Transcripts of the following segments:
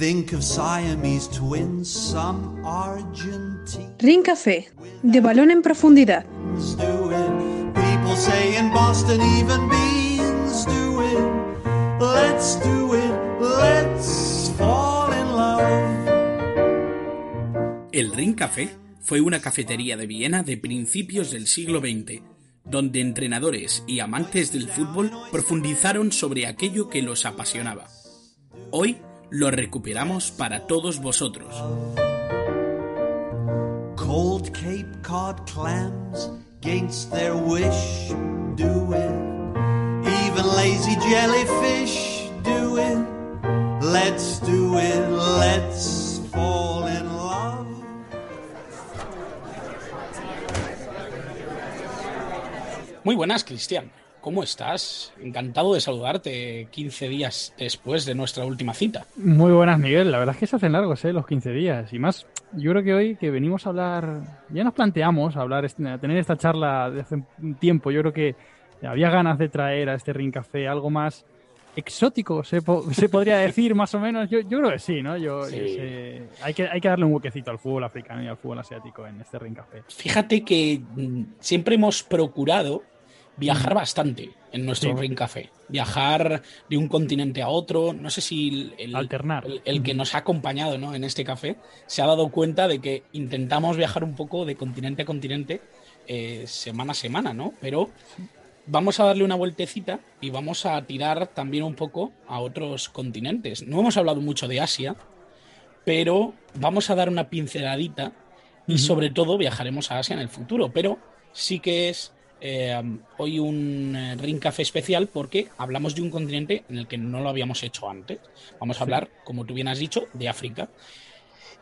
Think of Siamese twins, some Argentine. Ring Café, de balón en profundidad. do it. People say in Boston even beans do it. Let's do it. Let's fall in love. El Ring Café fue una cafetería de Viena de principios del siglo XX, donde entrenadores y amantes del fútbol profundizaron sobre aquello que los apasionaba. Hoy lo recuperamos para todos vosotros. Cold Cape Cod clams, against their wish, do it. Even lazy jellyfish, do it. Let's do it. Let's fall in love. Muy buenas, Cristian. ¿Cómo estás? Encantado de saludarte 15 días después de nuestra última cita. Muy buenas, Miguel. La verdad es que se hacen largos, ¿eh? Los 15 días. Y más, yo creo que hoy que venimos a hablar, ya nos planteamos hablar, este, a tener esta charla de hace un tiempo. Yo creo que había ganas de traer a este Ring Café algo más exótico, se, po- se podría decir más o menos. Yo, yo creo que sí, ¿no? Yo, Sí. hay, que, hay que darle un huequecito al fútbol africano y al fútbol asiático en este Ring Café. Fíjate que mm, siempre hemos procurado viajar bastante en nuestro Sí. Ring Café. Viajar de un continente a otro. No sé si el, Alternar. el- el que nos ha acompañado ¿no? en este café se ha dado cuenta de que intentamos viajar un poco de continente a continente eh, semana a semana, ¿no? Pero vamos a darle una vueltecita y vamos a tirar también un poco a otros continentes. No hemos hablado mucho de Asia, pero vamos a dar una pinceladita y sobre todo viajaremos a Asia en el futuro. Pero sí que es eh, hoy un eh, Ring Café especial porque hablamos de un continente en el que no lo habíamos hecho antes. Vamos a hablar, como tú bien has dicho, de África.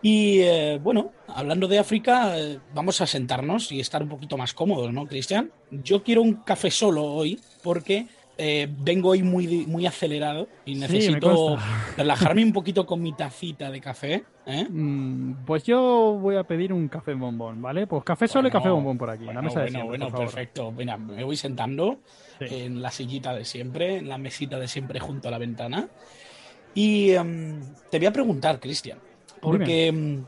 Y eh, bueno, hablando de África, eh, vamos a sentarnos y estar un poquito más cómodos, ¿no, Cristian? Yo quiero un café solo hoy porque eh, vengo hoy muy, muy acelerado y necesito relajarme un poquito con mi tacita de café. ¿eh? Mm, Pues yo voy a pedir un café bombón, ¿vale? Pues café solo y café bombón por aquí. Bueno, la mesa de bueno, siempre, bueno, por perfecto. Mira, me voy sentando Sí. en la sillita de siempre, en la mesita de siempre junto a la ventana. Y em, te voy a preguntar, Cristian, porque em,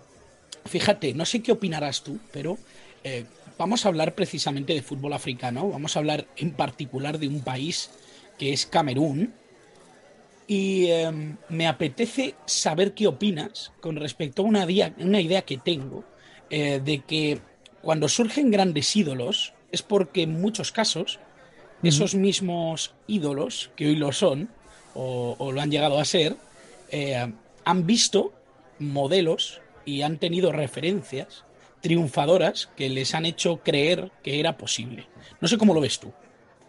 fíjate, no sé qué opinarás tú, pero eh, vamos a hablar precisamente de fútbol africano, vamos a hablar en particular de un país que es Camerún. Y em, me apetece saber qué opinas con respecto a una, dia- una idea que tengo eh, de que cuando surgen grandes ídolos es porque en muchos casos esos mismos ídolos, que hoy lo son, o, o lo han llegado a ser, eh, han visto modelos y han tenido referencias triunfadoras que les han hecho creer que era posible. No sé cómo lo ves tú.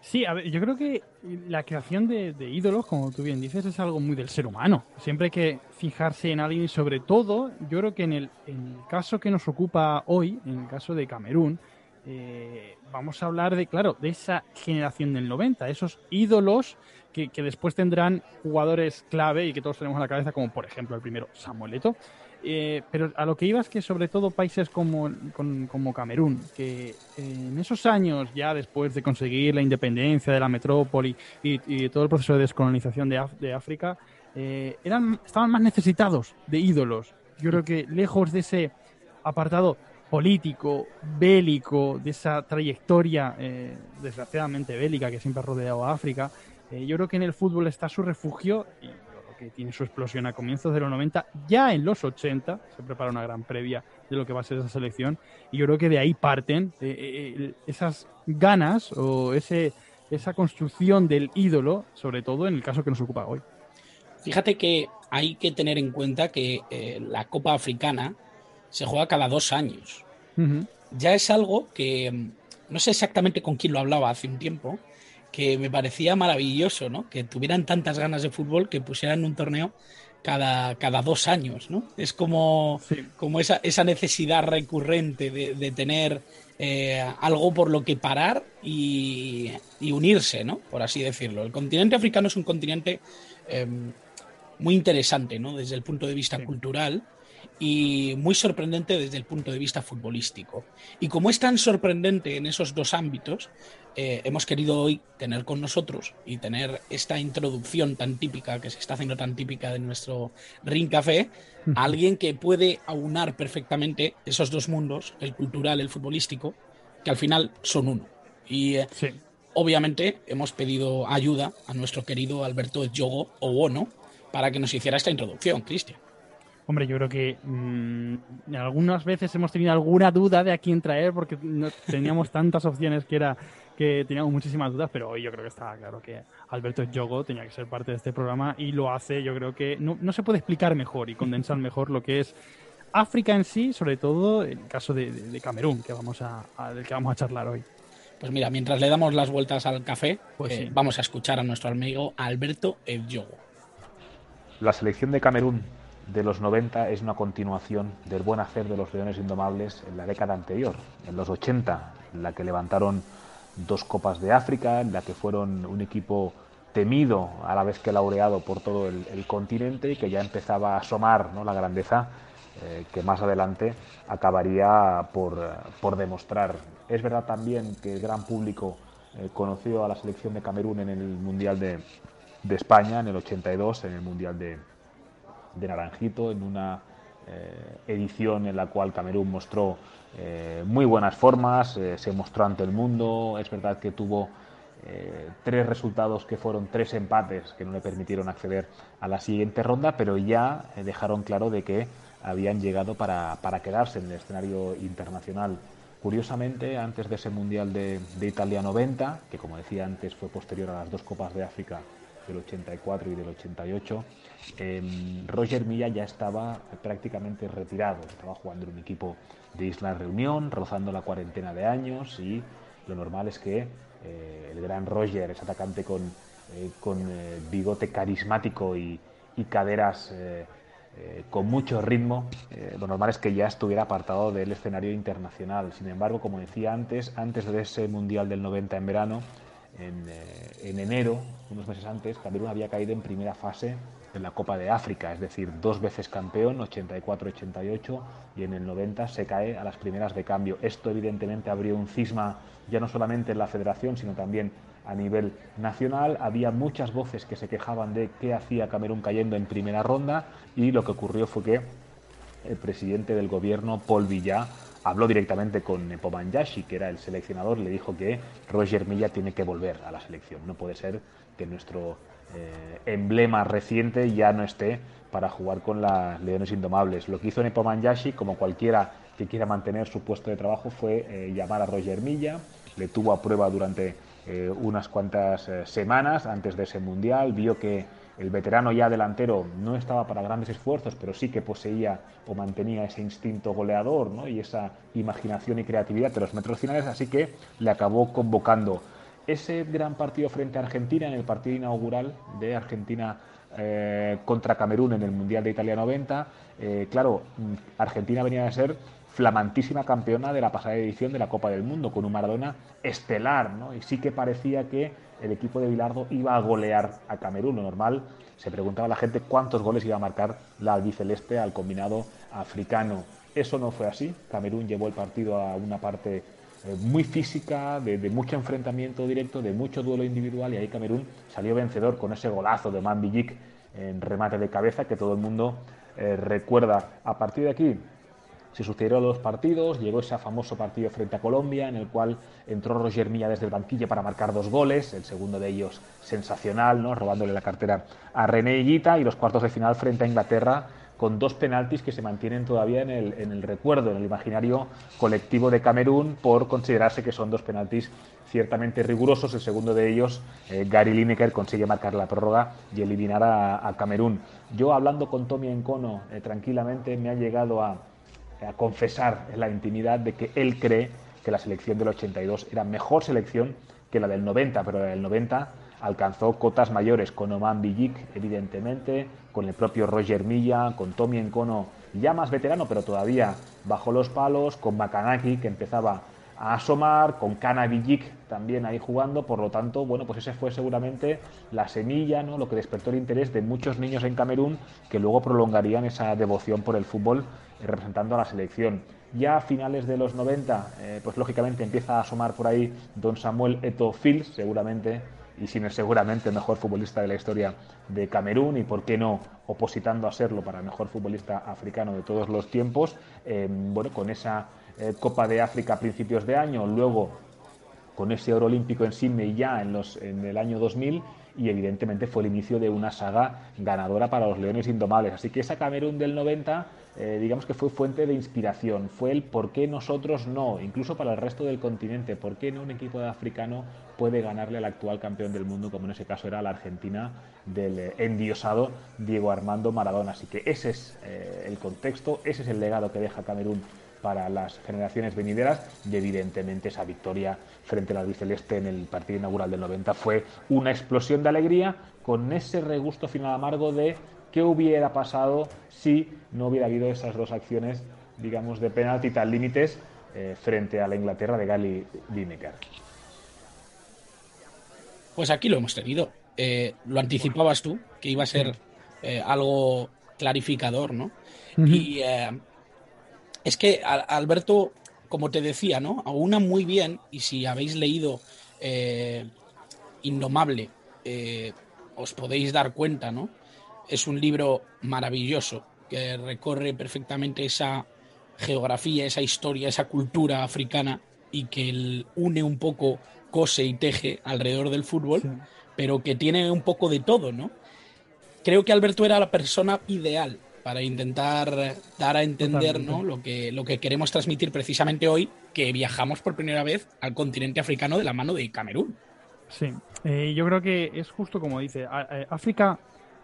Sí, a ver, yo creo que la creación de, ídolos, como tú bien dices, es algo muy del ser humano. Siempre hay que fijarse en alguien y sobre todo, yo creo que en el, caso que nos ocupa hoy, en el caso de Camerún, eh, vamos a hablar de, claro, de esa generación del 90, esos ídolos que, después tendrán jugadores clave y que todos tenemos en la cabeza, como por ejemplo el primero, Samuel Eto'o. Eh, pero a lo que iba es que sobre todo países como, con- como Camerún, que en esos años ya después de conseguir la independencia de la metrópoli y, todo el proceso de descolonización de, de África, eh, eran, estaban más necesitados de ídolos. Yo creo que lejos de ese apartado político, bélico, de esa trayectoria eh, desgraciadamente bélica que siempre ha rodeado a África, eh, yo creo que en el fútbol está su refugio que tiene su explosión a comienzos de los 90. Ya en los 80 se prepara una gran previa de lo que va a ser esa selección y yo creo que de ahí parten eh, eh, esas ganas o ese, esa construcción del ídolo, sobre todo en el caso que nos ocupa hoy. Fíjate que hay que tener en cuenta que eh, la Copa Africana se juega cada dos años. Ya es algo que mm, no sé exactamente con quién lo hablaba hace un tiempo, que me parecía maravilloso, ¿no? Que tuvieran tantas ganas de fútbol que pusieran un torneo cada, cada dos años, ¿no? Es como, Sí. como esa, esa necesidad recurrente de, de tener eh, algo por lo que parar y, y unirse, ¿no? Por así decirlo. El continente africano es un continente eh, muy interesante, ¿no? Desde el punto de vista Sí. cultural y muy sorprendente desde el punto de vista futbolístico. Y como es tan sorprendente en esos dos ámbitos, eh, hemos querido hoy tener con nosotros y tener esta introducción tan típica, que se está haciendo tan típica de nuestro Ring Café, a alguien que puede aunar perfectamente esos dos mundos, el cultural, el futbolístico, que al final son uno. Y eh, obviamente hemos pedido ayuda a nuestro querido Alberto Yogo o Bono para que nos hiciera esta introducción, Cristian. Hombre, yo creo que mm, algunas veces hemos tenido alguna duda de a quién traer porque no teníamos tantas opciones que era que teníamos muchísimas dudas, pero hoy yo creo que está claro que Alberto Yogo tenía que ser parte de este programa y lo hace, yo creo que no, no se puede explicar mejor y condensar mejor lo que es África en sí, sobre todo en el caso de, Camerún, que vamos a, del que vamos a charlar hoy. Pues mira, mientras le damos las vueltas al café, pues eh, vamos a escuchar a nuestro amigo Alberto Yogo. La selección de Camerún de los 90 es una continuación del buen hacer de los Leones Indomables en la década anterior, en los 80, en la que levantaron dos Copas de África, en la que fueron un equipo temido a la vez que laureado por todo el, continente y que ya empezaba a asomar la grandeza eh, que más adelante acabaría por, demostrar. Es verdad también que el gran público eh, conoció a la selección de Camerún en el Mundial de, de España, en el 82, en el Mundial de, de Naranjito, en una eh, edición en la cual Camerún mostró eh, muy buenas formas, eh, se mostró ante el mundo, es verdad que tuvo tres resultados que fueron tres empates que no le permitieron acceder a la siguiente ronda, pero ya dejaron claro de que habían llegado para, quedarse en el escenario internacional. Curiosamente, antes de ese Mundial de, de Italia 90, que como decía antes fue posterior a las dos Copas de África del 84 y del 88, em, Roger Milla ya estaba prácticamente retirado, estaba jugando en un equipo de Isla Reunión, rozando la cuarentena de años y lo normal es que eh, el gran Roger, ese atacante con, eh, eh, bigote carismático y, caderas con mucho ritmo, lo normal es que ya estuviera apartado del escenario internacional. Sin embargo, como decía antes, antes de ese Mundial del 90 en verano, eh, en, enero, unos meses antes, Camerún había caído en primera fase en la Copa de África, es decir, dos veces campeón, 84-88, y en el 90 se cae a las primeras de cambio. Esto evidentemente abrió un cisma ya no solamente en la federación, sino también a nivel nacional. Había muchas voces que se quejaban de qué hacía Camerún cayendo en primera ronda y lo que ocurrió fue que el presidente del gobierno, Paul Villá, habló directamente con Yashi, que era el seleccionador, le dijo que Roger Milla tiene que volver a la selección. No puede ser que nuestro eh, emblema reciente ya no esté para jugar con las Leones Indomables. Lo que hizo Yashi, como cualquiera que quiera mantener su puesto de trabajo, fue eh, llamar a Roger Milla, le tuvo a prueba durante eh, unas cuantas semanas antes de ese mundial, vio que el veterano ya delantero no estaba para grandes esfuerzos, pero sí que poseía o mantenía ese instinto goleador y esa imaginación y creatividad de los metros finales, así que le acabó convocando. Ese gran partido frente a Argentina, en el partido inaugural de Argentina eh, contra Camerún en el Mundial de Italia 90, eh, claro, Argentina venía de ser flamantísima campeona de la pasada edición de la Copa del Mundo, con un Maradona estelar, ¿no? y sí que parecía que el equipo de Bilardo iba a golear a Camerún. Lo normal, se preguntaba la gente cuántos goles iba a marcar la albiceleste al combinado africano. Eso no fue así. Camerún llevó el partido a una parte eh, muy física, de, mucho enfrentamiento directo, de mucho duelo individual y ahí Camerún salió vencedor con ese golazo de Mambillik en remate de cabeza que todo el mundo eh, recuerda. A partir de aquí, se sucedieron los partidos, llegó ese famoso partido frente a Colombia, en el cual entró Roger Milla desde el banquillo para marcar dos goles, el segundo de ellos sensacional, ¿no? robándole la cartera a René Higuita, y los cuartos de final frente a Inglaterra, con dos penaltis que se mantienen todavía en el, en el recuerdo, en el imaginario colectivo de Camerún, por considerarse que son dos penaltis ciertamente rigurosos. El segundo de ellos, eh, Gary Lineker, consigue marcar la prórroga y eliminar a, Camerún. Yo, hablando con Tommy Encono eh, tranquilamente, me ha llegado a a confesar en la intimidad de que él cree que la selección del 82 era mejor selección que la del 90, pero la del 90 alcanzó cotas mayores con Oman Billik, evidentemente, con el propio Roger Milla, con Tommy Encono, ya más veterano, pero todavía bajo los palos, con Makanaki, que empezaba a asomar, con Kana también ahí jugando, por lo tanto, bueno, pues ese fue seguramente la semilla, ¿no? lo que despertó el interés de muchos niños en Camerún que luego prolongarían esa devoción por el fútbol eh, representando a la selección. Ya a finales de los 90, eh, pues lógicamente empieza a asomar por ahí don Samuel Eto Fils, seguramente y sin el seguramente el mejor futbolista de la historia de Camerún y por qué no opositando a serlo para mejor futbolista africano de todos los tiempos, eh, bueno, con esa eh, Copa de África a principios de año, luego con ese oro olímpico en Sydney ya en, los, en el año 2000 y evidentemente fue el inicio de una saga ganadora para los Leones Indomables. Así que esa Camerún del 90, eh, digamos que fue fuente de inspiración, fue el por qué nosotros no, incluso para el resto del continente, por qué no un equipo de africano puede ganarle al actual campeón del mundo, como en ese caso era la Argentina del eh, endiosado Diego Armando Maradona. Así que ese es eh, el contexto, ese es el legado que deja Camerún para las generaciones venideras y evidentemente esa victoria frente al albiceleste en el partido inaugural del 90 fue una explosión de alegría con ese regusto final amargo de qué hubiera pasado si no hubiera habido esas dos acciones, digamos, de penalti tal límites eh, frente a la Inglaterra de Gary Lineker. Pues aquí lo hemos tenido. Eh, lo anticipabas tú, que iba a ser eh, algo clarificador, ¿no? Y es que Alberto, como te decía, ¿no? Aúna muy bien, y si habéis leído eh, Indomable, eh, os podéis dar cuenta, ¿no? Es un libro maravilloso que recorre perfectamente esa geografía, esa historia, esa cultura africana y que une un poco, cose y teje alrededor del fútbol, pero que tiene un poco de todo, ¿no? Creo que Alberto era la persona ideal para intentar dar a entender ¿no? lo, que, lo que queremos transmitir precisamente hoy, que viajamos por primera vez al continente africano de la mano de Camerún. Sí, eh, yo creo que es justo como dice, África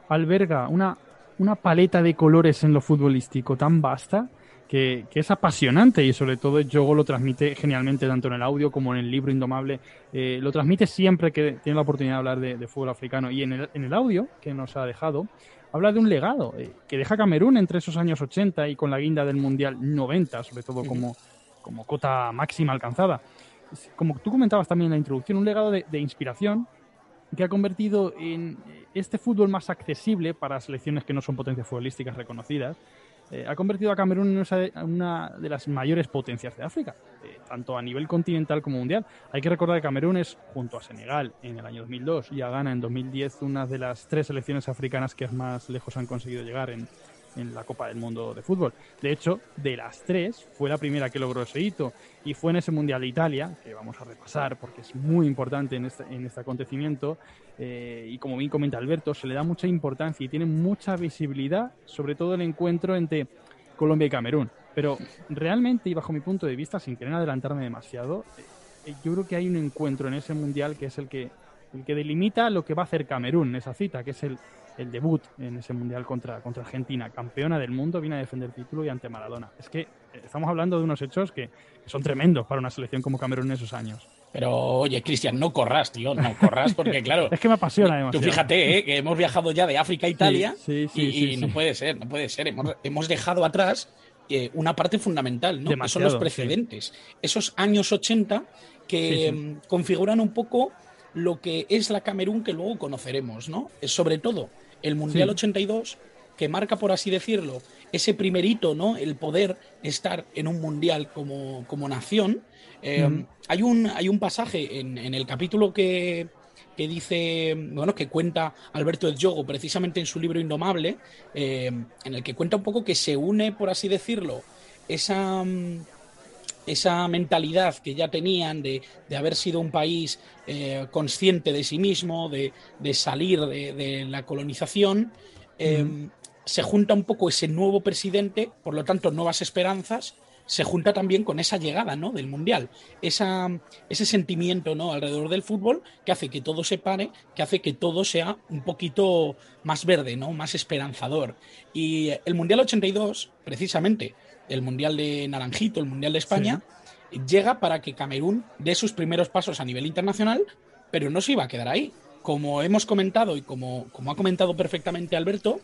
alberga una, una paleta de colores en lo futbolístico tan vasta que, es apasionante y sobre todo Yogo lo transmite genialmente tanto en el audio como en el libro Indomable. Eh, lo transmite siempre que tiene la oportunidad de hablar de, de fútbol africano y en el, en el audio que nos ha dejado habla de un legado eh, que deja Camerún entre esos años 80 y con la guinda del Mundial 90, sobre todo como, como cota máxima alcanzada. Como tú comentabas también en la introducción, un legado de, de inspiración que ha convertido en este fútbol más accesible para selecciones que no son potencias futbolísticas reconocidas eh, ha convertido a Camerún en una de las mayores potencias de África, eh, tanto a nivel continental como mundial. Hay que recordar que Camerún es, junto a Senegal en el año 2002 y a Ghana en 2010, una de las tres selecciones africanas que más lejos han conseguido llegar en, en la Copa del Mundo de Fútbol. De hecho, de las tres, fue la primera que logró ese hito y fue en ese Mundial de Italia, que vamos a repasar porque es muy importante en este, en este acontecimiento, eh, y como bien comenta Alberto, se le da mucha importancia y tiene mucha visibilidad, sobre todo el encuentro entre Colombia y Camerún. Pero realmente, y bajo mi punto de vista, sin querer adelantarme demasiado, eh, yo creo que hay un encuentro en ese Mundial que es el que, el que delimita lo que va a hacer Camerún en esa cita, que es el el debut en ese mundial contra, contra Argentina, campeona del mundo, viene a defender título y ante Maradona. Es que eh, estamos hablando de unos hechos que, son tremendos para una selección como Camerún en esos años. Pero oye, Cristian, no corras, tío, no corras porque claro. es que me apasiona demasiado. Tú fíjate, ¿eh? que hemos viajado ya de África a Italia y, no puede ser, no puede ser. Hemos, dejado atrás eh, una parte fundamental, ¿no? que son los precedentes. Esos años 80 que mm, configuran un poco lo que es la Camerún que luego conoceremos, ¿no? Sobre todo el Mundial 82, que marca, por así decirlo, ese primer hito, ¿no? El poder estar en un Mundial como, como nación. Eh, hay, un, hay un pasaje en, el capítulo que, que dice, bueno, que cuenta Alberto Yogo precisamente en su libro Indomable, eh, en el que cuenta un poco que se une, por así decirlo, esa, esa mentalidad que ya tenían de, haber sido un país eh, consciente de sí mismo, de, salir de, la colonización, eh, se junta un poco ese nuevo presidente, por lo tanto, nuevas esperanzas, se junta también con esa llegada ¿no? del Mundial, esa, ese sentimiento ¿no? alrededor del fútbol que hace que todo se pare, que hace que todo sea un poquito más verde, ¿no? más esperanzador. Y el Mundial 82, precisamente, el Mundial de Naranjito, el Mundial de España, llega para que Camerún dé sus primeros pasos a nivel internacional, pero no se iba a quedar ahí. Como hemos comentado y como, como ha comentado perfectamente Alberto,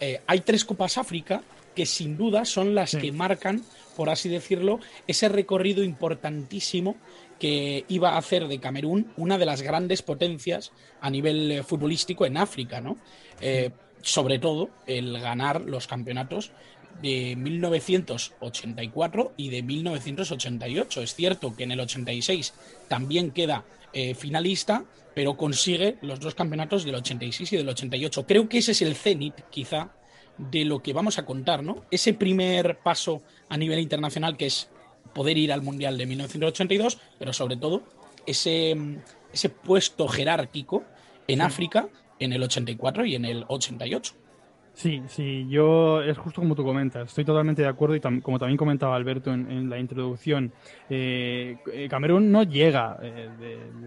eh, hay tres Copas África que sin duda son las que marcan, por así decirlo, ese recorrido importantísimo que iba a hacer de Camerún una de las grandes potencias a nivel eh, futbolístico en África, ¿no? Eh, sobre todo el ganar los campeonatos de 1984 y de 1988. Es cierto que en el 86 también queda eh, finalista, pero consigue los dos campeonatos del 86 y del 88. Creo que ese es el cenit, quizá, de lo que vamos a contar, ¿no? Ese primer paso a nivel internacional que es poder ir al Mundial de 1982, pero sobre todo ese, ese puesto jerárquico en África en el 84 y en el 88. Sí, sí, yo es justo como tú comentas, estoy totalmente de acuerdo y como también comentaba Alberto en, la introducción, eh, eh, Camerún no llega eh,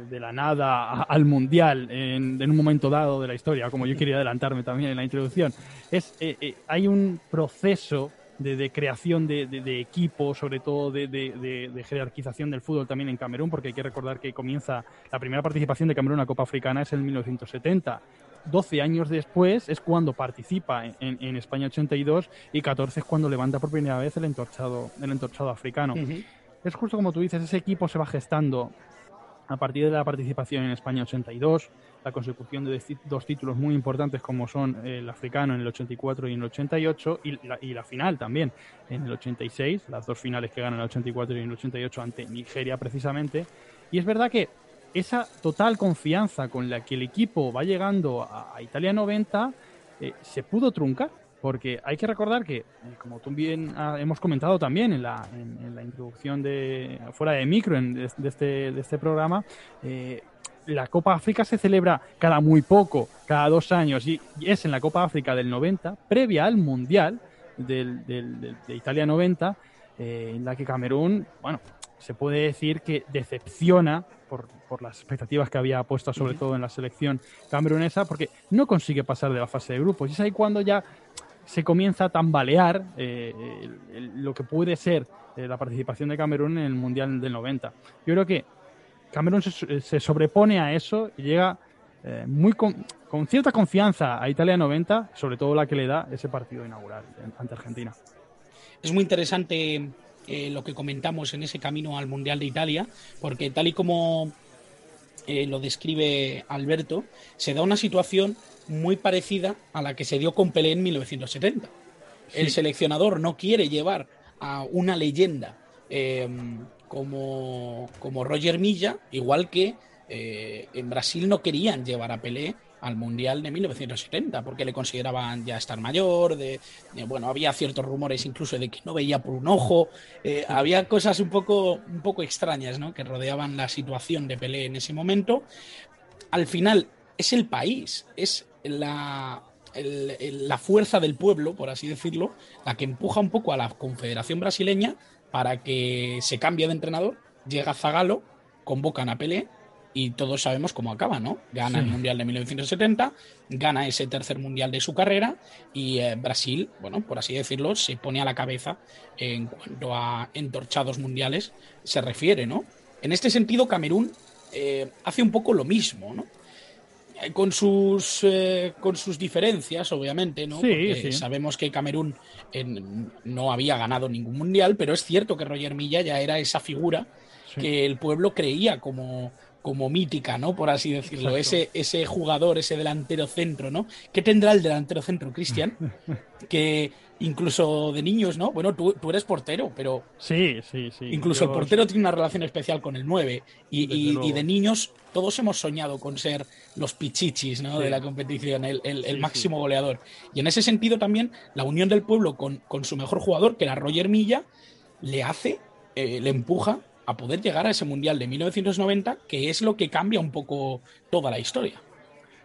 de, la nada al Mundial en, un momento dado de la historia, como yo quería adelantarme también en la introducción. Es, hay un proceso de, creación de, equipo, sobre todo de, jerarquización del fútbol también en Camerún, porque hay que recordar que comienza la primera participación de Camerún en la Copa Africana es en 1970 12 años después es cuando participa en, España 82 y 14 es cuando levanta por primera vez el entorchado, el entorchado africano. Es justo como tú dices, ese equipo se va gestando a partir de la participación en España 82, la consecución de dos títulos muy importantes como son el africano en el 84 y en el 88 y la, y la final también en el 86, las dos finales que ganan el 84 y en el 88 ante Nigeria precisamente. Y es verdad que esa total confianza con la que el equipo va llegando a, Italia 90 eh, se pudo truncar. Porque hay que recordar que, eh, como tú bien hemos comentado también en la, en, la introducción de fuera de micro de, este, este programa, eh, la Copa África se celebra cada muy poco, cada dos años, y, es en la Copa África del 90, previa al Mundial de Italia 90, en la que Camerún, bueno, se puede decir que decepciona por, por las expectativas que había puesto sobre todo en la selección camerunesa, porque no consigue pasar de la fase de grupos. Y es ahí cuando ya se comienza a tambalear eh, lo que puede ser eh, la participación de Camerún en el Mundial del 90. Yo creo que Camerún se, sobrepone a eso y llega eh, muy con, con, cierta confianza a Italia 90, sobre todo la que le da ese partido inaugural ante Argentina. Es muy interesante lo que comentamos en ese camino al Mundial de Italia, porque tal y como eh, lo describe Alberto, se da una situación muy parecida a la que se dio con Pelé en 1970. El seleccionador no quiere llevar a una leyenda em, como, como, Roger Milla, igual que eh, en Brasil no querían llevar a Pelé al Mundial de 1970, porque le consideraban ya estar mayor, de, bueno, había ciertos rumores incluso de que no veía por un ojo, eh, había cosas un poco, un poco extrañas, ¿no? Que rodeaban la situación de Pelé en ese momento. Al final, es el país, es la, la fuerza del pueblo, por así decirlo, la que empuja un poco a la Confederación Brasileña para que se cambie de entrenador, llega Zagalo, convocan a Pelé y todos sabemos cómo acaba, ¿no? Gana el Mundial de 1970, gana ese tercer Mundial de su carrera y eh, Brasil, bueno, por así decirlo, se pone a la cabeza en cuanto a entorchados mundiales se refiere, ¿no? En este sentido, Camerún eh, hace un poco lo mismo, ¿no? Eh, con sus, con sus diferencias, obviamente, ¿no? Porque sabemos que Camerún no había ganado ningún mundial, pero es cierto que Roger Milla ya era esa figura que el pueblo creía como, como mítica, ¿no? Por así decirlo. Ese, ese jugador, ese delantero centro, ¿no? ¿Qué tendrá el delantero centro, Cristian? que incluso de niños, ¿no? Bueno, tú, tú, eres portero, pero. Sí, sí, sí. Incluso el portero tiene una relación especial con el 9. Y, de niños, todos hemos soñado con ser los pichichis, ¿no? De la competición, el, el, máximo goleador. Y en ese sentido también, la unión del pueblo con, con su mejor jugador, que era Roger Milla, le hace, eh, le empuja a poder llegar a ese Mundial de 1990, que es lo que cambia un poco toda la historia.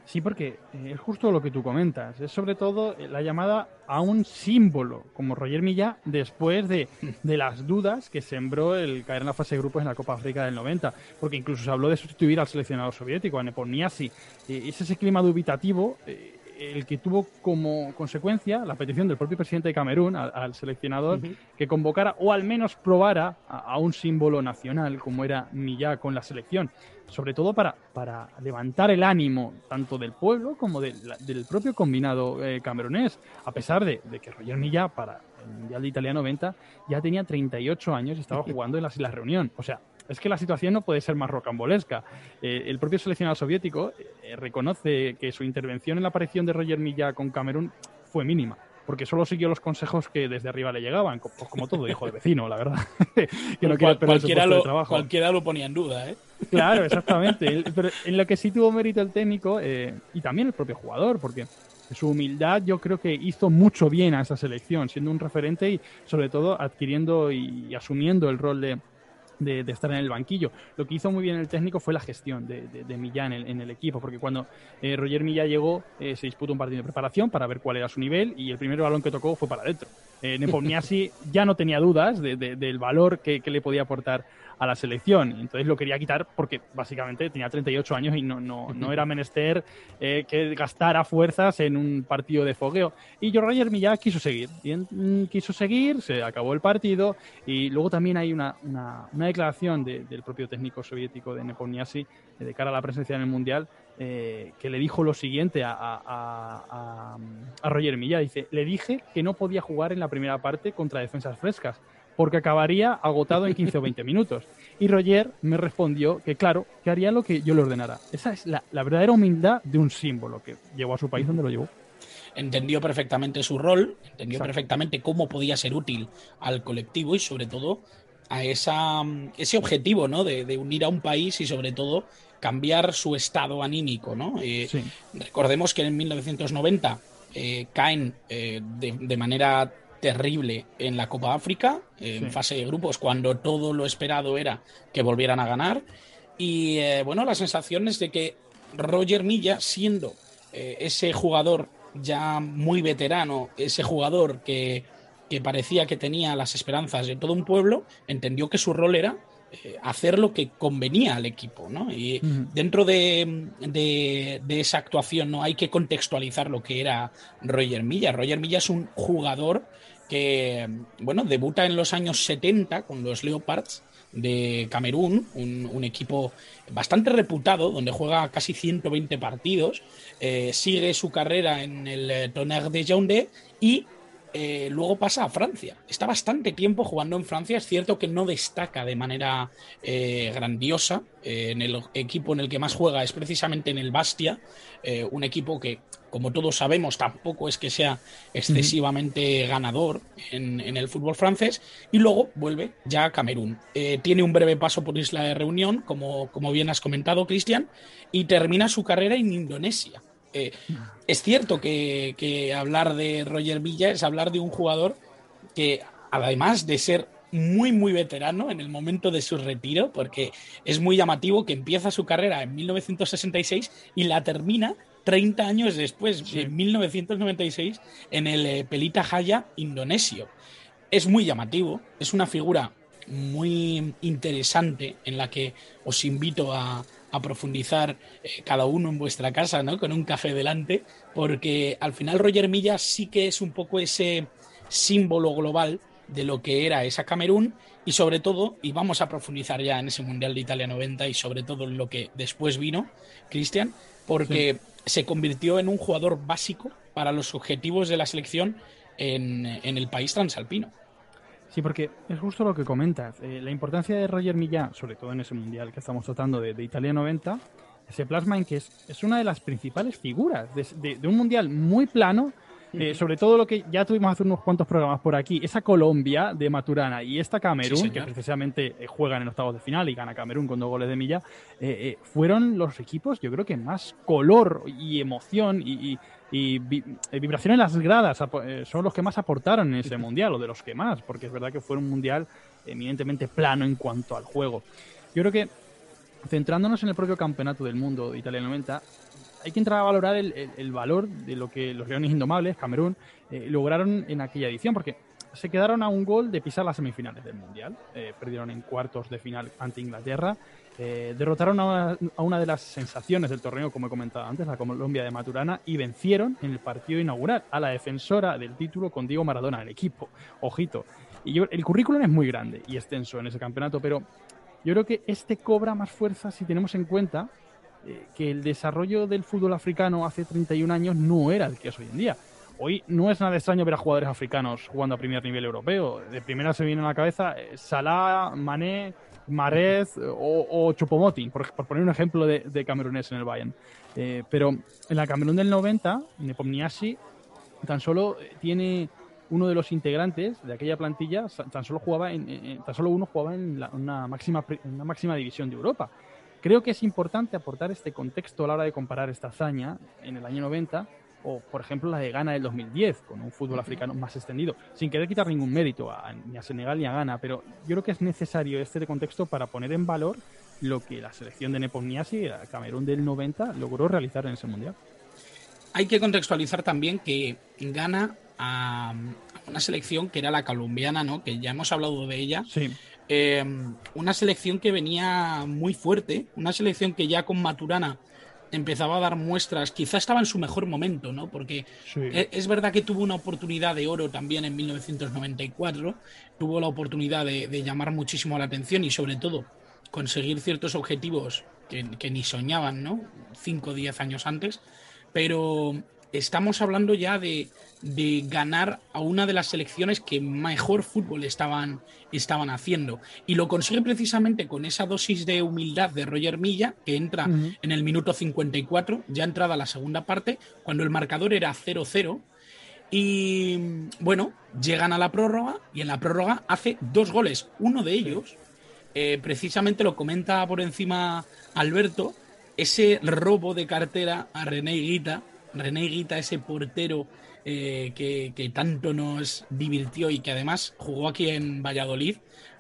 Sí, porque eh, es justo lo que tú comentas. Es sobre todo eh, la llamada a un símbolo, como Roger Milla, después de, las dudas que sembró el caer en la fase de grupos en la Copa África del 90. Porque incluso se habló de sustituir al seleccionador soviético, a Nepomniachtchi. Y es ese clima dubitativo. El que tuvo como consecuencia la petición del propio presidente de Camerún al, seleccionador que convocara o al menos probara a, un símbolo nacional como era Millá con la selección, sobre todo para, para levantar el ánimo tanto del pueblo como del propio combinado eh, camerunés, a pesar de, que Roger Millá para el Mundial de Italia 90 ya tenía 38 años y estaba jugando en las Islas Reunión. O sea, es que la situación no puede ser más rocambolesca. Eh, el propio seleccionado soviético eh, reconoce que su intervención en la aparición de Roger Milla con Camerún fue mínima porque solo siguió los consejos que desde arriba le llegaban, pues como todo hijo de vecino, la verdad. que no cualquiera, lo, trabajo. cualquiera lo ponía en duda, ¿eh? Claro, exactamente. Pero en lo que sí tuvo mérito el técnico eh, y también el propio jugador, porque su humildad yo creo que hizo mucho bien a esa selección, siendo un referente y sobre todo adquiriendo y asumiendo el rol de, de, estar en el banquillo. Lo que hizo muy bien el técnico fue la gestión de, de, Millán en el, equipo, porque cuando eh, Roger Millán llegó, eh, se disputó un partido de preparación para ver cuál era su nivel y el primer balón que tocó fue para adentro. Eh, Nepomniachtchi ya no tenía dudas del valor que, que le podía aportar a la selección. Entonces lo quería quitar porque básicamente tenía 38 años y no, no, no era menester eh, que gastara fuerzas en un partido de fogueo. Y George Roger Millán quiso seguir. Y mm, quiso seguir, se acabó el partido y luego también hay una, una, declaración del propio técnico soviético de Nepomniachtchi eh, de cara a la presencia en el Mundial eh, que le dijo lo siguiente a, a, a, Roger Millán. Dice, le dije que no podía jugar en la primera parte contra defensas frescas porque acabaría agotado en 15 o 20 minutos. Y Roger me respondió que, claro, que haría lo que yo le ordenara. Esa es la, verdadera humildad de un símbolo que llevó a su país donde lo llevó entendió perfectamente su rol, entendió perfectamente cómo podía ser útil al colectivo y sobre todo a esa, ese objetivo ¿no? de, unir a un país y sobre todo cambiar su estado anímico. ¿no? Eh, recordemos que en 1990 eh, caen eh, de, de, manera terrible en la Copa África, en fase de grupos, cuando todo lo esperado era que volvieran a ganar. Y eh, bueno, la sensación es de que Roger Milla, siendo eh, ese jugador ya muy veterano, ese jugador que, que, parecía que tenía las esperanzas de todo un pueblo, entendió que su rol era eh, hacer lo que convenía al equipo, ¿no? Y dentro de, de, de, esa actuación no hay que contextualizar lo que era Roger Milla. Roger Milla es un jugador que, bueno, debuta en los años 70 con los Leopards de Camerún, un, equipo bastante reputado, donde juega casi 120 partidos, eh, sigue su carrera en el Tonnerre de Yaoundé y eh, luego pasa a Francia. Está bastante tiempo jugando en Francia. Es cierto que no destaca de manera eh, grandiosa. en el equipo en el que más juega es precisamente en el Bastia, un equipo que como todos sabemos, tampoco es que sea excesivamente ganador en, el fútbol francés, y luego vuelve ya a Camerún. Eh, tiene un breve paso por Isla de Reunión, como, como bien has comentado, Cristian, y termina su carrera en Indonesia. Eh, es cierto que, hablar de Roger Villa es hablar de un jugador que, además de ser muy, muy veterano en el momento de su retiro, porque es muy llamativo que empieza su carrera en 1966 y la termina 30 años después, en 1996, en el eh, Pelita Jaya indonesio. Es muy llamativo, es una figura muy interesante en la que os invito a, profundizar eh, cada uno en vuestra casa, ¿no? Con un café delante, porque al final Roger Milla sí que es un poco ese símbolo global de lo que era esa Camerún y sobre todo, y vamos a profundizar ya en ese Mundial de Italia 90 y sobre todo en lo que después vino, Cristian, porque se convirtió en un jugador básico para los objetivos de la selección en, el país transalpino. Sí, porque es justo lo que comentas. Eh, la importancia de Roger Millán, sobre todo en ese mundial que estamos tratando de, Italia 90, se plasma en que es, una de las principales figuras de, un mundial muy plano eh, sobre todo lo que ya tuvimos hace unos cuantos programas por aquí, esa Colombia de Maturana y esta Camerún, que precisamente eh, juegan en octavos de final y gana Camerún con dos goles de milla, eh, fueron los equipos, yo creo que más color y emoción y, vibración en las gradas son los que más aportaron en ese mundial, o de los que más, porque es verdad que fue un mundial eminentemente plano en cuanto al juego. Yo creo que centrándonos en el propio campeonato del mundo de Italia 90, hay que entrar a valorar el, valor de lo que los Leones Indomables, Camerún, eh, lograron en aquella edición, porque se quedaron a un gol de pisar las semifinales del Mundial. Eh, perdieron en cuartos de final ante Inglaterra. Eh, derrotaron a una, de las sensaciones del torneo, como he comentado antes, la Colombia de Maturana, y vencieron en el partido inaugural a la defensora del título con Diego Maradona, el equipo. Ojito. Y yo, el currículum es muy grande y extenso en ese campeonato, pero yo creo que este cobra más fuerza si tenemos en cuenta eh, que el desarrollo del fútbol africano hace 31 años no era el que es hoy en día. Hoy no es nada extraño ver a jugadores africanos jugando a primer nivel europeo. De primera se viene a la cabeza eh, Salah, Mané, Marez o, o Chupomoting, por, poner un ejemplo de, de camerunés en el Bayern. Eh, pero en la Camerún del 90, Nepomniachtchi tan solo tiene uno de los integrantes de aquella plantilla, tan solo jugaba en, tan solo uno jugaba en una máxima una máxima división de Europa. Creo que es importante aportar este contexto a la hora de comparar esta hazaña en el año 90 o, por ejemplo, la de Ghana del 2010, con un fútbol africano más extendido, sin querer quitar ningún mérito a, ni a Senegal ni a Ghana, pero yo creo que es necesario este contexto para poner en valor lo que la selección de Nepomniachtchi, Camerún del 90, logró realizar en ese mundial. Hay que contextualizar también que Ghana a una selección que era la colombiana, ¿no? Que ya hemos hablado de ella. Sí. Eh, una selección que venía muy fuerte, una selección que ya con Maturana empezaba a dar muestras, quizá estaba en su mejor momento, ¿no? Porque e, es, verdad que tuvo una oportunidad de oro también en 1994, tuvo la oportunidad de, llamar muchísimo la atención y sobre todo conseguir ciertos objetivos que, que ni soñaban, ¿no? Cinco o diez años antes, pero estamos hablando ya de, ganar a una de las selecciones que mejor fútbol estaban, estaban haciendo. Y lo consigue precisamente con esa dosis de humildad de Roger Milla, que entra en el minuto 54, ya entrada la segunda parte, cuando el marcador era 0-0. Y bueno, llegan a la prórroga y en la prórroga hace dos goles. Uno de ellos, eh, precisamente lo comenta por encima Alberto, ese robo de cartera a René Guita René Guita, ese portero eh, que, tanto nos divirtió y que además jugó aquí en Valladolid,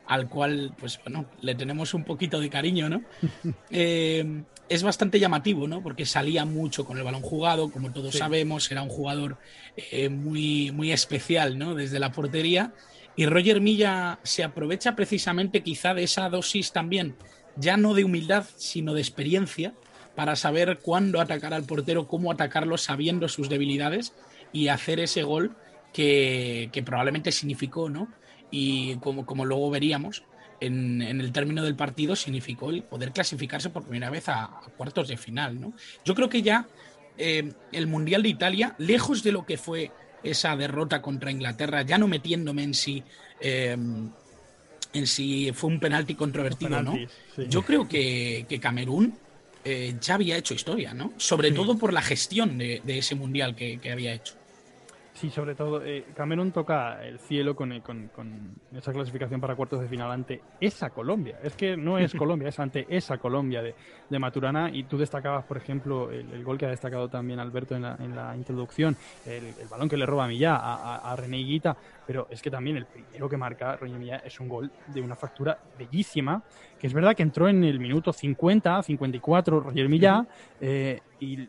al cual, pues bueno, le tenemos un poquito de cariño, ¿no? Eh, es bastante llamativo, ¿no? Porque salía mucho con el balón jugado, como todos sabemos, era un jugador eh, muy, muy especial, ¿no? Desde la portería. Y Roger Milla se aprovecha precisamente quizá de esa dosis también, ya no de humildad, sino de experiencia, para saber cuándo atacar al portero, cómo atacarlo sabiendo sus debilidades y hacer ese gol que, probablemente significó, ¿no? Y como, como luego veríamos, en, el término del partido significó el poder clasificarse por primera vez a, cuartos de final, ¿no? Yo creo que ya eh, el Mundial de Italia, lejos de lo que fue esa derrota contra Inglaterra, ya no metiéndome en si, eh, en si fue un penalti controvertido, ¿no? Yo creo que, que Camerún eh, ya había hecho historia, ¿no? Sobre todo por la gestión de, ese mundial que, había hecho. Sí, sobre todo, eh, Camerún toca el cielo con, con, esa clasificación para cuartos de final ante esa Colombia. Es que no es Colombia, es ante esa Colombia de, de Maturana. Y tú destacabas, por ejemplo, el, gol que ha destacado también Alberto en la, en la introducción, el, balón que le roba a Millá a, a, René Higuita. Pero es que también el primero que marca René Millá es un gol de una factura bellísima, que es verdad que entró en el minuto 50, 54 Roger Millá, eh, y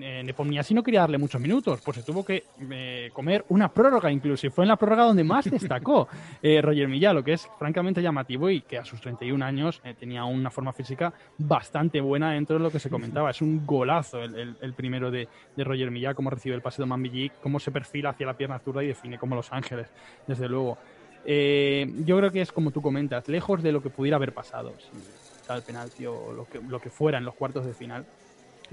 eh, así no quería darle muchos minutos, pues se tuvo que eh, comer una prórroga incluso, y fue en la prórroga donde más destacó eh, Roger Millá, lo que es francamente llamativo y que a sus 31 años eh, tenía una forma física bastante buena dentro de lo que se comentaba. Es un golazo el, primero de, Roger Millá, cómo recibe el pase de Mambillic, cómo se perfila hacia la pierna zurda y define como Los Ángeles, desde luego. yo creo que es como tú comentas, lejos de lo que pudiera haber pasado, si tal penalti o lo que, lo que fuera en los cuartos de final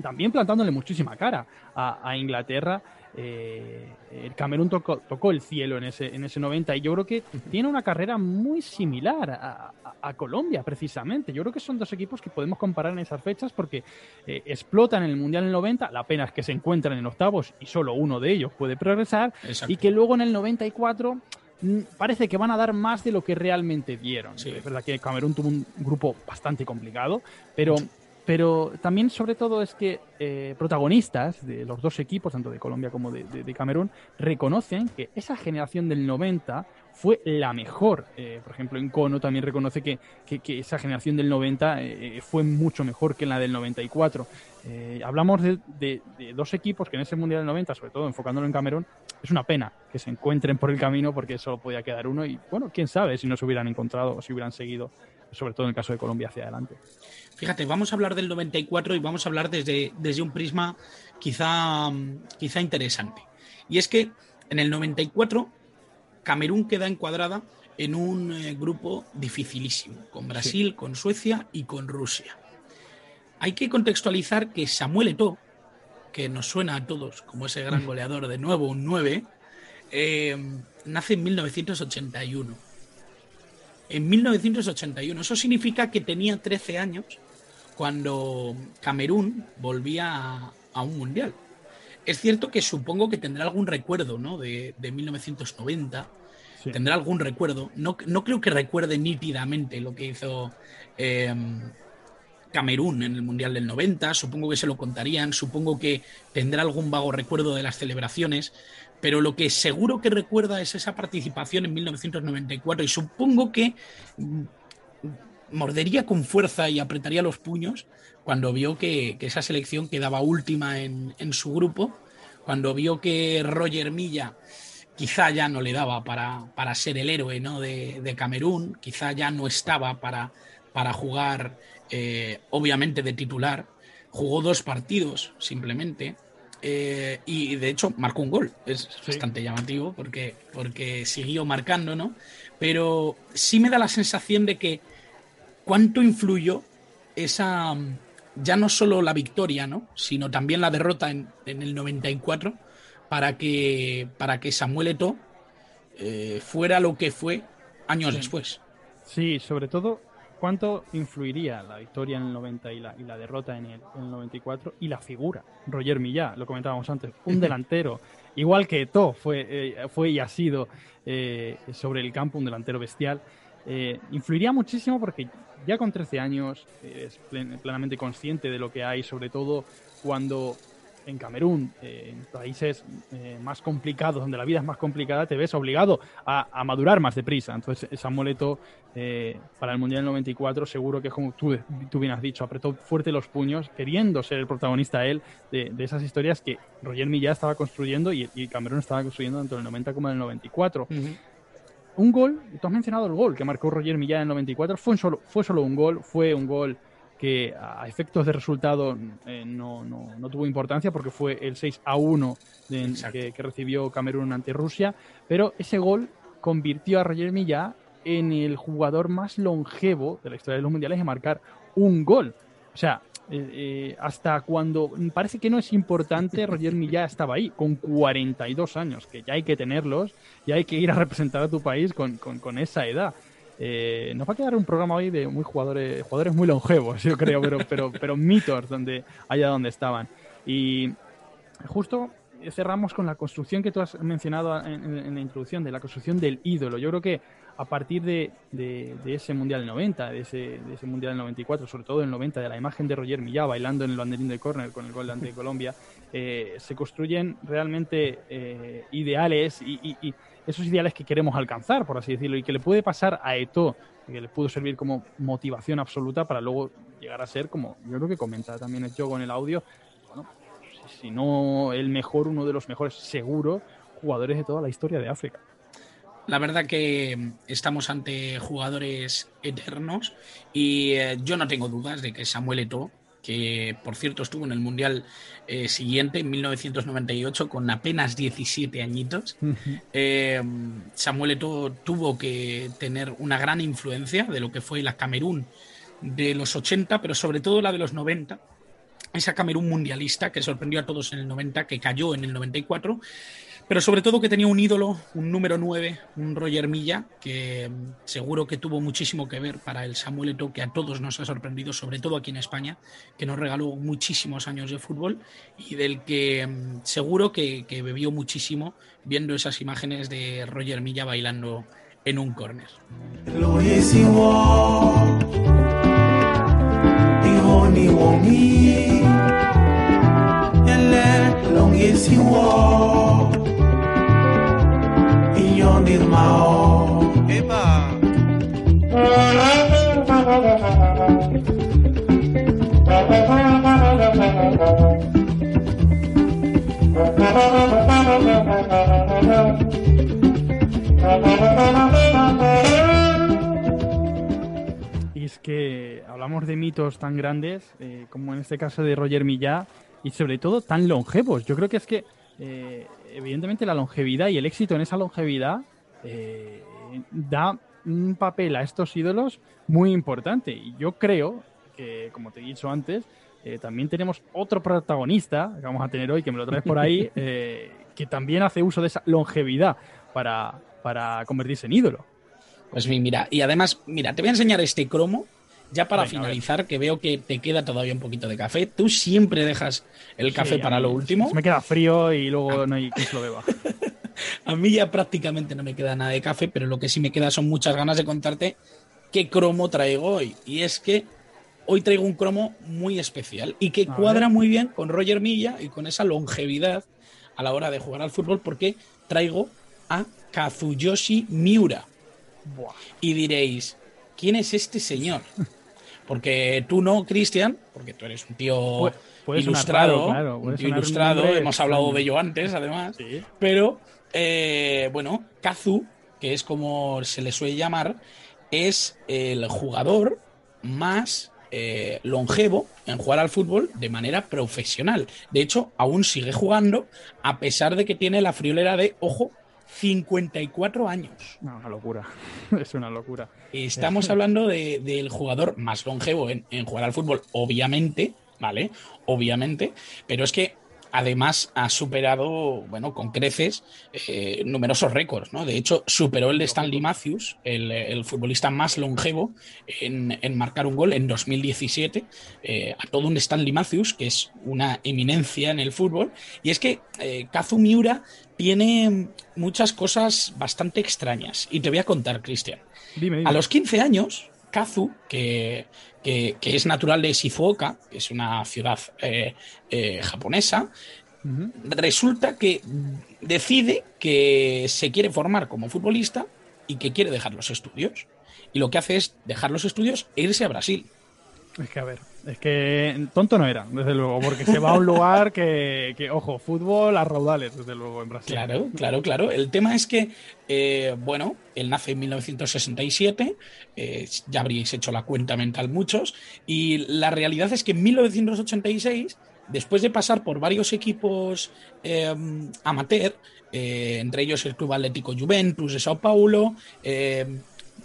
también plantándole muchísima cara a, Inglaterra. Eh, el Camerún tocó, el cielo en ese, en ese 90 y yo creo que tiene una carrera muy similar a, Colombia, precisamente. Yo creo que son dos equipos que podemos comparar en esas fechas porque eh, explotan en el Mundial en el 90, la pena es que se encuentran en octavos y solo uno de ellos puede progresar y que luego en el 94 mm, parece que van a dar más de lo que realmente dieron. Es verdad que Camerún tuvo un grupo bastante complicado, pero pero también, sobre todo, es que eh, protagonistas de los dos equipos, tanto de Colombia como de, Camerún, reconocen que esa generación del 90 fue la mejor. Eh, por ejemplo, en Cono también reconoce que, esa generación del 90 eh, fue mucho mejor que la del 94. hablamos de, dos equipos que en ese Mundial del 90, sobre todo enfocándolo en Camerún, es una pena que se encuentren por el camino porque solo podía quedar uno y, bueno, quién sabe si no se hubieran encontrado o si hubieran seguido, sobre todo en el caso de Colombia, hacia adelante. Fíjate, vamos a hablar del 94 y vamos a hablar desde, desde un prisma quizá, quizá interesante. Y es que en el 94 Camerún queda encuadrada en un eh, grupo dificilísimo, con Brasil, con Suecia y con Rusia. Hay que contextualizar que Samuel Eto'o, que nos suena a todos como ese gran goleador de nuevo, un 9, eh, nace en 1981. En 1981. Eso significa que tenía 13 años cuando Camerún volvía a, un mundial. Es cierto que supongo que tendrá algún recuerdo ¿no? de, 1990, tendrá algún recuerdo. No, no, creo que recuerde nítidamente lo que hizo em, Camerún en el Mundial del 90, supongo que se lo contarían, supongo que tendrá algún vago recuerdo de las celebraciones, pero lo que seguro que recuerda es esa participación en 1994 y supongo que mordería con fuerza y apretaría los puños cuando vio que, esa selección quedaba última en, su grupo, cuando vio que Roger Milla quizá ya no le daba para, para ser el héroe ¿no? de, Camerún, quizá ya no estaba para, para jugar eh, obviamente de titular, jugó dos partidos simplemente. Eh, y de hecho marcó un gol. Es bastante llamativo porque, porque siguió marcando, ¿no? Pero sí me da la sensación de que ¿cuánto influyó esa, ya no solo la victoria, ¿no? sino también la derrota en, el 94 para que, para que Samuel Eto'o eh, fuera lo que fue años después? Sí, sobre todo, ¿cuánto influiría la victoria en el 90 y la, y la derrota en el, 94 y la figura? Roger Millá, lo comentábamos antes, un delantero, igual que Eto'o fue, eh, fue y ha sido eh, sobre el campo un delantero bestial. Influiría muchísimo porque ya con 13 años es plenamente consciente de lo que hay, sobre todo cuando en Camerún, eh, en países eh, más complicados, donde la vida es más complicada, te ves obligado a, madurar más deprisa. Entonces, ese amuleto eh, para el Mundial del 94, seguro que, como tú, tú, bien has dicho, apretó fuerte los puños, queriendo ser el protagonista él de, esas historias que Roger Millá estaba construyendo y, Camerún estaba construyendo tanto en el 90 como en el 94 un gol, tú has mencionado el gol que marcó Roger Millán en el 94, fue, solo, fue solo un gol, fue un gol que a efectos de resultado eh, no, tuvo importancia porque fue el 6 a 1 que, recibió Camerún ante Rusia, pero ese gol convirtió a Roger Millán en el jugador más longevo de la historia de los mundiales en marcar un gol. O sea, eh, eh, hasta cuando parece que no es importante, Roger Millá estaba ahí, con 42 años, que ya hay que tenerlos y hay que ir a representar a tu país con, con, esa edad. Eh, nos va a quedar un programa hoy de muy jugadores, jugadores muy longevos, yo creo, pero, pero, pero mitos donde allá donde estaban. Y justo cerramos con la construcción que tú has mencionado en, la introducción, de la construcción del ídolo. Yo creo que a partir de, ese Mundial del 90, de ese, de ese Mundial del 94, sobre todo el 90, de la imagen de Roger Millá bailando en el banderín de córner con el gol ante Colombia, eh, se construyen realmente eh, ideales y, esos ideales que queremos alcanzar, por así decirlo, y que le puede pasar a Eto, que le pudo servir como motivación absoluta para luego llegar a ser, como yo creo que comenta también el Jogo en el audio, bueno, si no el mejor, uno de los mejores, seguro, jugadores de toda la historia de África. La verdad que estamos ante jugadores eternos y eh, yo no tengo dudas de que Samuel Eto'o, que por cierto estuvo en el Mundial eh, siguiente, en 1998, con apenas 17 añitos, eh, Samuel Eto'o tuvo que tener una gran influencia de lo que fue la Camerún de los 80, pero sobre todo la de los 90, esa Camerún mundialista que sorprendió a todos en el 90, que cayó en el 94 pero sobre todo que tenía un ídolo, un número 9, un Roger Milla, que mm, seguro que tuvo muchísimo que ver para el Samuel Eto'o, que a todos nos ha sorprendido, sobre todo aquí en España, que nos regaló muchísimos años de fútbol y del que mm, seguro que, bebió muchísimo viendo esas imágenes de Roger Milla bailando en un córner. Y es que hablamos de mitos tan grandes, eh, como en este caso de Roger Millá, y sobre todo tan longevos. Yo creo que es que, eh, evidentemente, la longevidad y el éxito en esa longevidad eh, da un papel a estos ídolos muy importante. Y yo creo que, como te he dicho antes, eh, también tenemos otro protagonista que vamos a tener hoy, que me lo traes por ahí, eh, que también hace uso de esa longevidad para, para convertirse en ídolo. Pues mi- mira, y además, mira, te voy a enseñar este cromo, ya para Venga, finalizar, que veo que te queda todavía un poquito de café. Tú siempre dejas el café Sí, para mí lo último. Me queda frío y luego no hay quien se lo beba. A mí ya prácticamente no me queda nada de café, pero lo que sí me queda son muchas ganas de contarte qué cromo traigo hoy. Y es que hoy traigo un cromo muy especial y que A cuadra ver. muy bien con Roger Milla y con esa longevidad a la hora de jugar al fútbol porque traigo a Kazuyoshi Miura. Buah. Y diréis, ¿quién es este señor? Porque tú no, Cristian, porque tú eres un tío ilustrado, raro, claro, un tío un ilustrado, hemos hablado de ello antes, además, Sí. pero eh, bueno, Kazu, que es como se le suele llamar, es el jugador más eh, longevo en jugar al fútbol de manera profesional. De hecho, aún sigue jugando a pesar de que tiene la friolera de, ojo, 54 años. No, una locura. es una locura. Estamos hablando de- del jugador más longevo en, en jugar al fútbol, obviamente, ¿vale? Obviamente, pero es que además ha superado, bueno, con creces, eh, numerosos récords, ¿no? De hecho, superó el de Stanley Matthews, el, el futbolista más longevo en, en marcar un gol en 2017, eh, a todo un Stanley Matthews, que es una eminencia en el fútbol. Y es que eh, Kazu Miura tiene muchas cosas bastante extrañas. Y te voy a contar, Cristian. A los 15 años, Kazu, que, que- que es natural de Shizuoka, que es una ciudad eh, eh, japonesa, resulta que decide que se quiere formar como futbolista y que quiere dejar los estudios. Y lo que hace es dejar los estudios e irse a Brasil. Es que, a ver, es que tonto no era, desde luego, porque se va a un lugar que, que, ojo, fútbol a raudales, desde luego, en Brasil. Claro, claro, claro. El tema es que, eh, bueno, él nace en 1967, eh, ya habríais hecho la cuenta mental muchos, y la realidad es que en 1986, después de pasar por varios equipos eh, amateur, eh, entre ellos el Club Atlético Juventus de Sao Paulo, eh,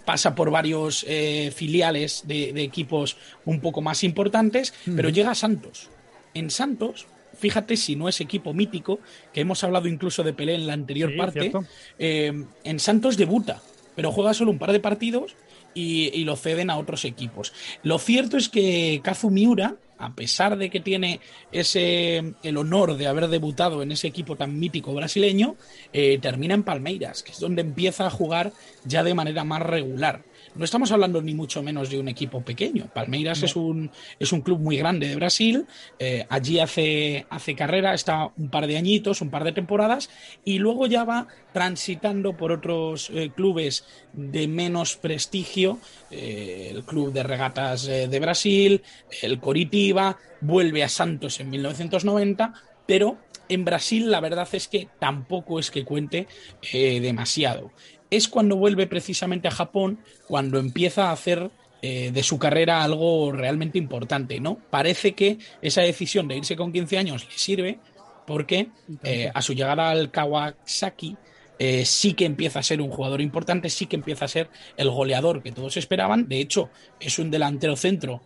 pasa por varios eh, filiales de, de equipos un poco más importantes, pero llega a Santos. En Santos, fíjate si no es equipo mítico, que hemos hablado incluso de Pelé en la anterior Sí, parte, eh, en Santos debuta, pero juega solo un par de partidos y, y lo ceden a otros equipos. Lo cierto es que Kazu Miura, a pesar de que tiene ese el honor de haber debutado en ese equipo tan mítico brasileño, eh, termina en Palmeiras, que es donde empieza a jugar ya de manera más regular. No estamos hablando ni mucho menos de un equipo pequeño. Palmeiras es, un, es un club muy grande de Brasil. eh, allí hace, hace carrera, está un par de añitos, un par de temporadas, y luego ya va transitando por otros eh, clubes de menos prestigio. eh, el Club de Regatas de Brasil, el Coritiba, vuelve a Santos en 1990, pero en Brasil la verdad es que tampoco es que cuente eh, demasiado es cuando vuelve precisamente a Japón, cuando empieza a hacer eh, de su carrera algo realmente importante, ¿no? Parece que esa decisión de irse con 15 años le sirve porque eh, a su llegada al Kawasaki eh, sí que empieza a ser un jugador importante, sí que empieza a ser el goleador que todos esperaban. De hecho, es un delantero centro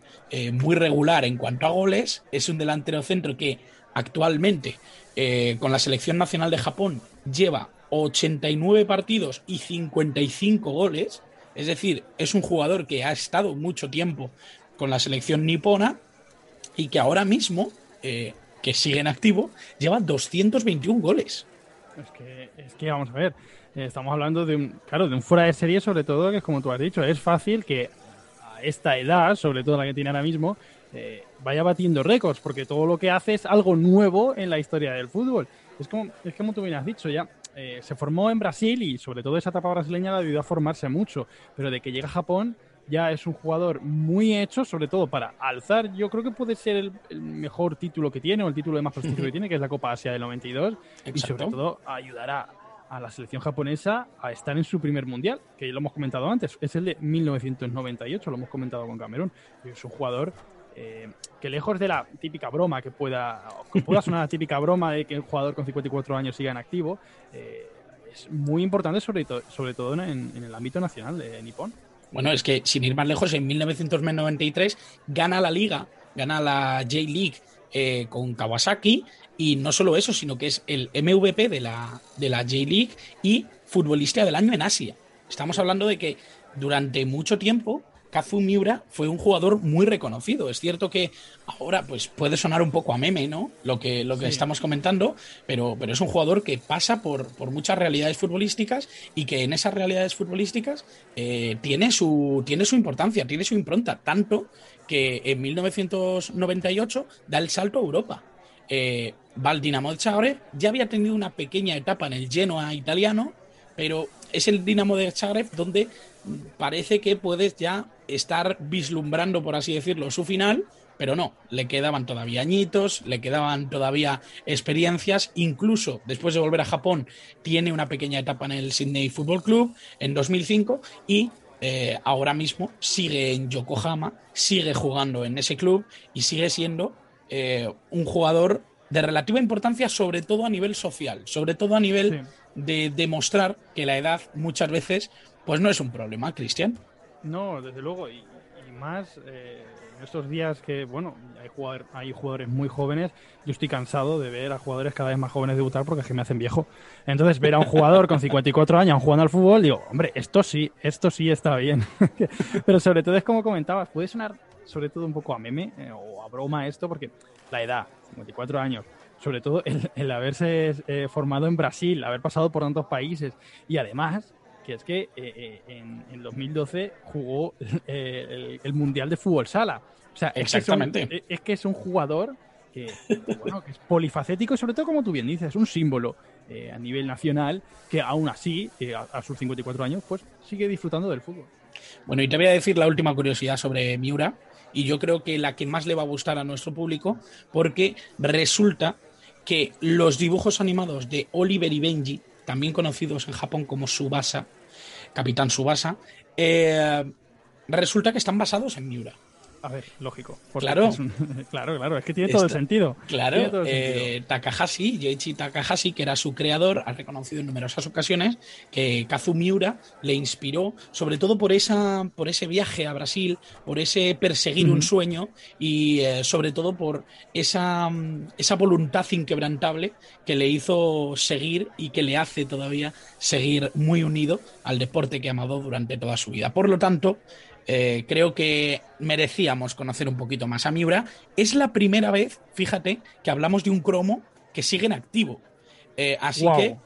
muy regular en cuanto a goles, es un delantero centro que actualmente con la selección nacional de Japón lleva 89 partidos y 55 goles. Es decir, es un jugador que ha estado mucho tiempo con la selección nipona y que ahora mismo, eh, que sigue en activo, lleva 221 goles. Es que, vamos a ver, eh, estamos hablando de un, claro, de un fuera de serie sobre todo, que es como tú has dicho, es fácil que a esta edad, sobre todo la que tiene ahora mismo, eh, vaya batiendo récords, porque todo lo que hace es algo nuevo en la historia del fútbol. Es como, es como tú bien has dicho, ya eh, se formó en Brasil y sobre todo esa etapa brasileña le ayudó a formarse mucho, pero de que llega a Japón ya es un jugador muy hecho, sobre todo para alzar, yo creo que puede ser el, mejor título que tiene o el título de más prestigio que tiene, que es la Copa Asia del 92, y sobre todo ayudará a la selección japonesa a estar en su primer mundial, que ya lo hemos comentado antes, es el de 1998, lo hemos comentado con Camerún. Es un jugador eh, que lejos de la típica broma que pueda, que pueda sonar la típica broma de que un jugador con 54 años siga en activo, eh, es muy importante sobre, todo sobre todo en, el ámbito nacional de Nippon. Bueno, es que sin ir más lejos, en 1993 gana la liga, gana la J-League eh, con Kawasaki y no solo eso, sino que es el MVP de la, de la J-League y futbolista del año en Asia. Estamos hablando de que durante mucho tiempo Kazu Miura fue un jugador muy reconocido. Es cierto que ahora pues puede sonar un poco a meme, ¿no? Lo que, lo que estamos comentando, pero, pero es un jugador que pasa por, por muchas realidades futbolísticas y que en esas realidades futbolísticas eh, tiene, su, tiene su importancia, tiene su impronta, tanto que en 1998 da el salto a Europa. Eh, va al Dinamo de Zagreb, ya había tenido una pequeña etapa en el Genoa italiano, pero es el Dinamo de Zagreb donde parece que puedes ya estar vislumbrando, por así decirlo, su final, pero no, le quedaban todavía añitos, le quedaban todavía experiencias, incluso después de volver a Japón tiene una pequeña etapa en el Sydney Football Club en 2005 y eh, ahora mismo sigue en Yokohama, sigue jugando en ese club y sigue siendo eh, un jugador de relativa importancia, sobre todo a nivel social, sobre todo a nivel de demostrar que la edad muchas veces pues no es un problema, Cristian. No, desde luego, y, más eh, en estos días que, bueno, hay, hay jugadores muy jóvenes, yo estoy cansado de ver a jugadores cada vez más jóvenes debutar porque es que me hacen viejo. Entonces, ver a un jugador con 54 años jugando al fútbol, digo, hombre, esto sí, esto sí está bien. Pero sobre todo es como comentabas, puede sonar sobre todo un poco a meme eh, o a broma esto, porque la edad, 54 años, sobre todo el, haberse eh, formado en Brasil, haber pasado por tantos países y además que es que eh, en, en, 2012 jugó el, Mundial de Fútbol Sala. O sea, Exactamente. Es que es un, jugador que, bueno, que es polifacético y sobre todo, como tú bien dices, es un símbolo a nivel nacional que aún así, a, sus 54 años, pues sigue disfrutando del fútbol. Bueno, y te voy a decir la última curiosidad sobre Miura, y yo creo que la que más le va a gustar a nuestro público, porque resulta que los dibujos animados de Oliver y Benji, también conocidos en Japón como Subasa, Capitán Subasa, eh, resulta que están basados en Miura. A ver, lógico. Claro. claro, claro, es que tiene todo el sentido. Claro, eh, Takahashi, Yoichi Takahashi, que era su creador, ha reconocido en numerosas ocasiones que Kazu Miura le inspiró, sobre todo por, esa, por ese viaje a Brasil, por ese perseguir un sueño y eh, sobre todo por esa, esa voluntad inquebrantable que le hizo seguir y que le hace todavía seguir muy unido al deporte que ha amado durante toda su vida. Por lo tanto, eh, creo que merecíamos conocer un poquito más a Miura. Es la primera vez, fíjate, que hablamos de un cromo que sigue en activo. Eh, así que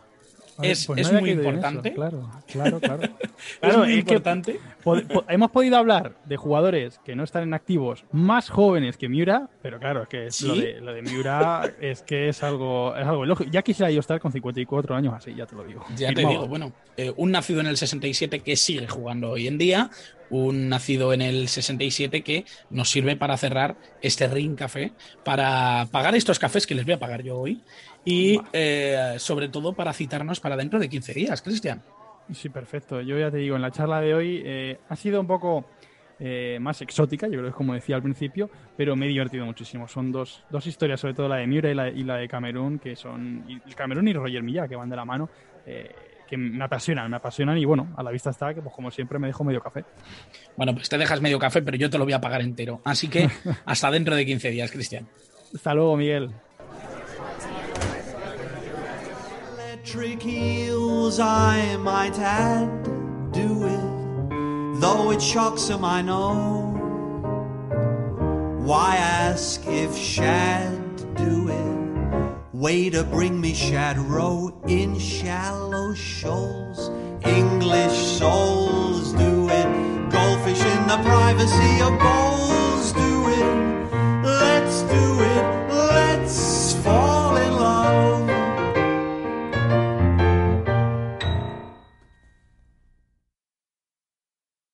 es, pues muy importante. claro, claro, claro. es muy importante. hemos podido hablar de jugadores que no están en activos más jóvenes que Miura, pero claro, es que lo, de, lo, de, Miura es que es algo, es algo lógico. Ya quisiera yo estar con 54 años así, ya te lo digo. Ya te digo, bueno, eh, un nacido en el 67 que sigue jugando hoy en día, un nacido en el 67 que nos sirve para cerrar este Ring Café, para pagar estos cafés que les voy a pagar yo hoy y eh, sobre todo para citarnos para dentro de 15 días, Cristian. Sí, perfecto. Yo ya te digo, en la charla de hoy eh, ha sido un poco eh, más exótica, yo creo que es como decía al principio, pero me he divertido muchísimo. Son dos, dos historias, sobre todo la de Miura y la, de Camerún, que son y Camerún y Roger Milla, que van de la mano, que me apasionan, me apasionan y bueno, a la vista está que pues como siempre me dejo medio café. Bueno, pues te dejas medio café, pero yo te lo voy a pagar entero. Así que hasta dentro de 15 días, Cristian. Hasta luego, Miguel. electric heels I might add do with, though it shocks him, I know. Why ask if shad do it? Way to bring me shad row in shallow shoals. English souls do it. Goldfish in the privacy of bowls.